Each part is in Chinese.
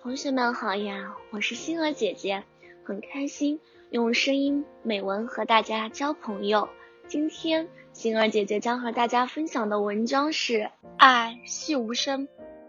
同学们好呀，我是星儿姐姐，很开心用声音美文和大家交朋友。今天星儿姐姐将和大家分享的文章是《爱细无声》。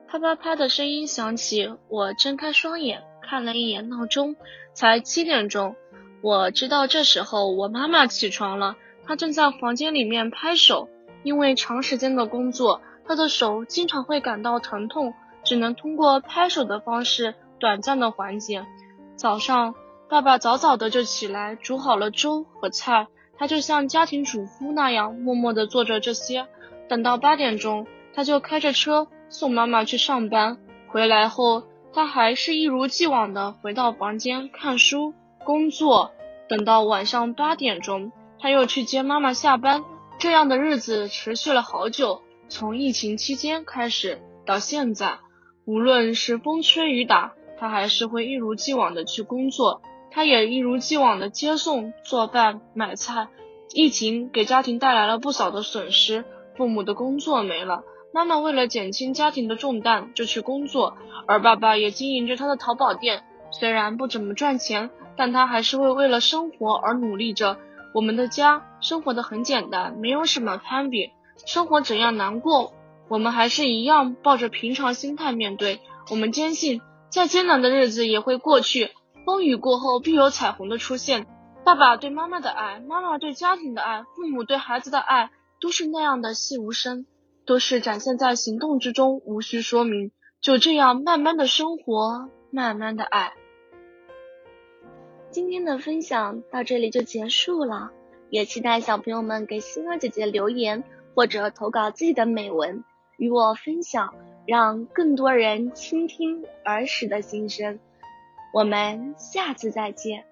啪啪啪的声音响起，我睁开双眼，看了一眼闹钟，才七点钟。我知道这时候我妈妈起床了，她正在房间里面拍手，因为长时间的工作，她的手经常会感到疼痛。只能通过拍手的方式短暂的缓解。早上，爸爸早早的就起来煮好了粥和菜，他就像家庭主妇那样默默的做着这些。等到八点钟，他就开着车送妈妈去上班。回来后，他还是一如既往的回到房间看书、工作。等到晚上八点钟，他又去接妈妈下班。这样的日子持续了好久，从疫情期间开始到现在。无论是风吹雨打，他还是会一如既往的去工作。他也一如既往的接送、做饭、买菜。疫情给家庭带来了不少的损失，父母的工作没了，妈妈为了减轻家庭的重担就去工作，而爸爸也经营着他的淘宝店。虽然不怎么赚钱，但他还是会为了生活而努力着。我们的家生活的很简单，没有什么攀比。生活怎样难过？我们还是一样抱着平常心态面对。我们坚信，再艰难的日子也会过去，风雨过后必有彩虹的出现。爸爸对妈妈的爱，妈妈对家庭的爱，父母对孩子的爱，都是那样的细无声，都是展现在行动之中，无需说明。就这样慢慢的生活，慢慢的爱。今天的分享到这里就结束了，也期待小朋友们给星儿姐姐留言或者投稿自己的美文。与我分享，让更多人倾听儿时的心声。我们下次再见。